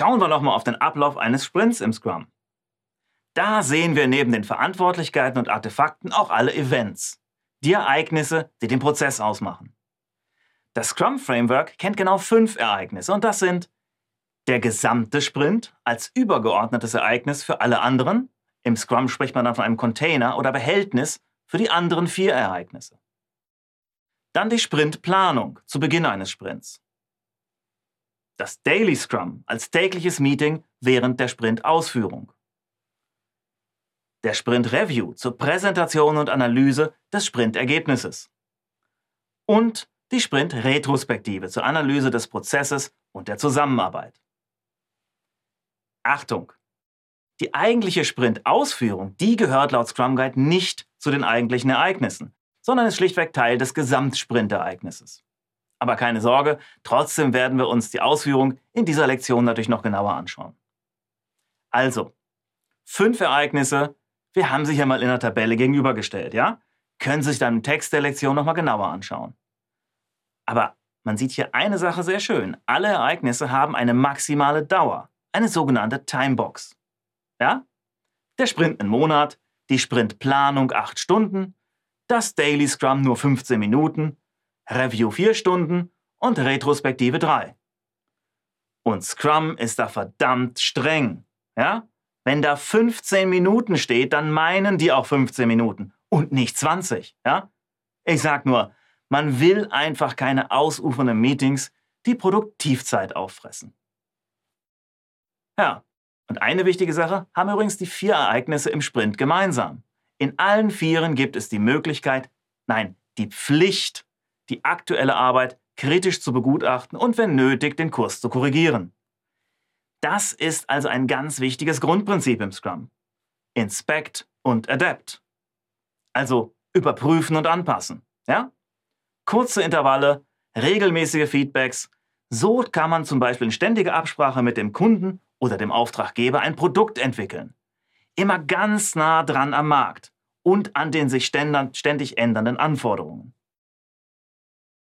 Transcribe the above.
Schauen wir nochmal auf den Ablauf eines Sprints im Scrum. Da sehen wir neben den Verantwortlichkeiten und Artefakten auch alle Events, die Ereignisse, die den Prozess ausmachen. Das Scrum Framework kennt genau fünf Ereignisse und das sind der gesamte Sprint als übergeordnetes Ereignis für alle anderen. Im Scrum spricht man dann von einem Container oder Behältnis für die anderen vier Ereignisse. Dann die Sprintplanung zu Beginn eines Sprints. Das Daily Scrum als tägliches Meeting während der Sprintausführung. Der Sprint Review zur Präsentation und Analyse des Sprintergebnisses. Und die Sprint-Retrospektive zur Analyse des Prozesses und der Zusammenarbeit. Achtung! Die eigentliche Sprint-Ausführung, die gehört laut Scrum Guide nicht zu den eigentlichen Ereignissen, sondern ist schlichtweg Teil des Gesamtsprintereignisses. Aber keine Sorge, trotzdem werden wir uns die Ausführung in dieser Lektion natürlich noch genauer anschauen. Also, fünf Ereignisse, wir haben sie hier mal in der Tabelle gegenübergestellt, ja? Können Sie sich dann im Text der Lektion nochmal genauer anschauen. Aber man sieht hier eine Sache sehr schön. Alle Ereignisse haben eine maximale Dauer, eine sogenannte Timebox. Ja? Der Sprint einen Monat, die Sprintplanung acht Stunden, das Daily Scrum nur 15 Minuten, Review vier Stunden und Retrospektive drei. Und Scrum ist da verdammt streng. Ja? Wenn da 15 Minuten steht, dann meinen die auch 15 Minuten und nicht 20. Ja? Ich sag nur, man will einfach keine ausufernden Meetings, die Produktivzeit auffressen. Ja, und eine wichtige Sache haben übrigens die vier Ereignisse im Sprint gemeinsam. In allen Vieren gibt es die Möglichkeit, nein, die Pflicht, die aktuelle Arbeit kritisch zu begutachten und wenn nötig den Kurs zu korrigieren. Das ist also ein ganz wichtiges Grundprinzip im Scrum. Inspect und Adapt. Also überprüfen und anpassen. Ja? kurze Intervalle, regelmäßige Feedbacks. So kann man zum Beispiel in ständiger Absprache mit dem Kunden oder dem Auftraggeber ein Produkt entwickeln. Immer ganz nah dran am Markt und an den sich ständig ändernden Anforderungen.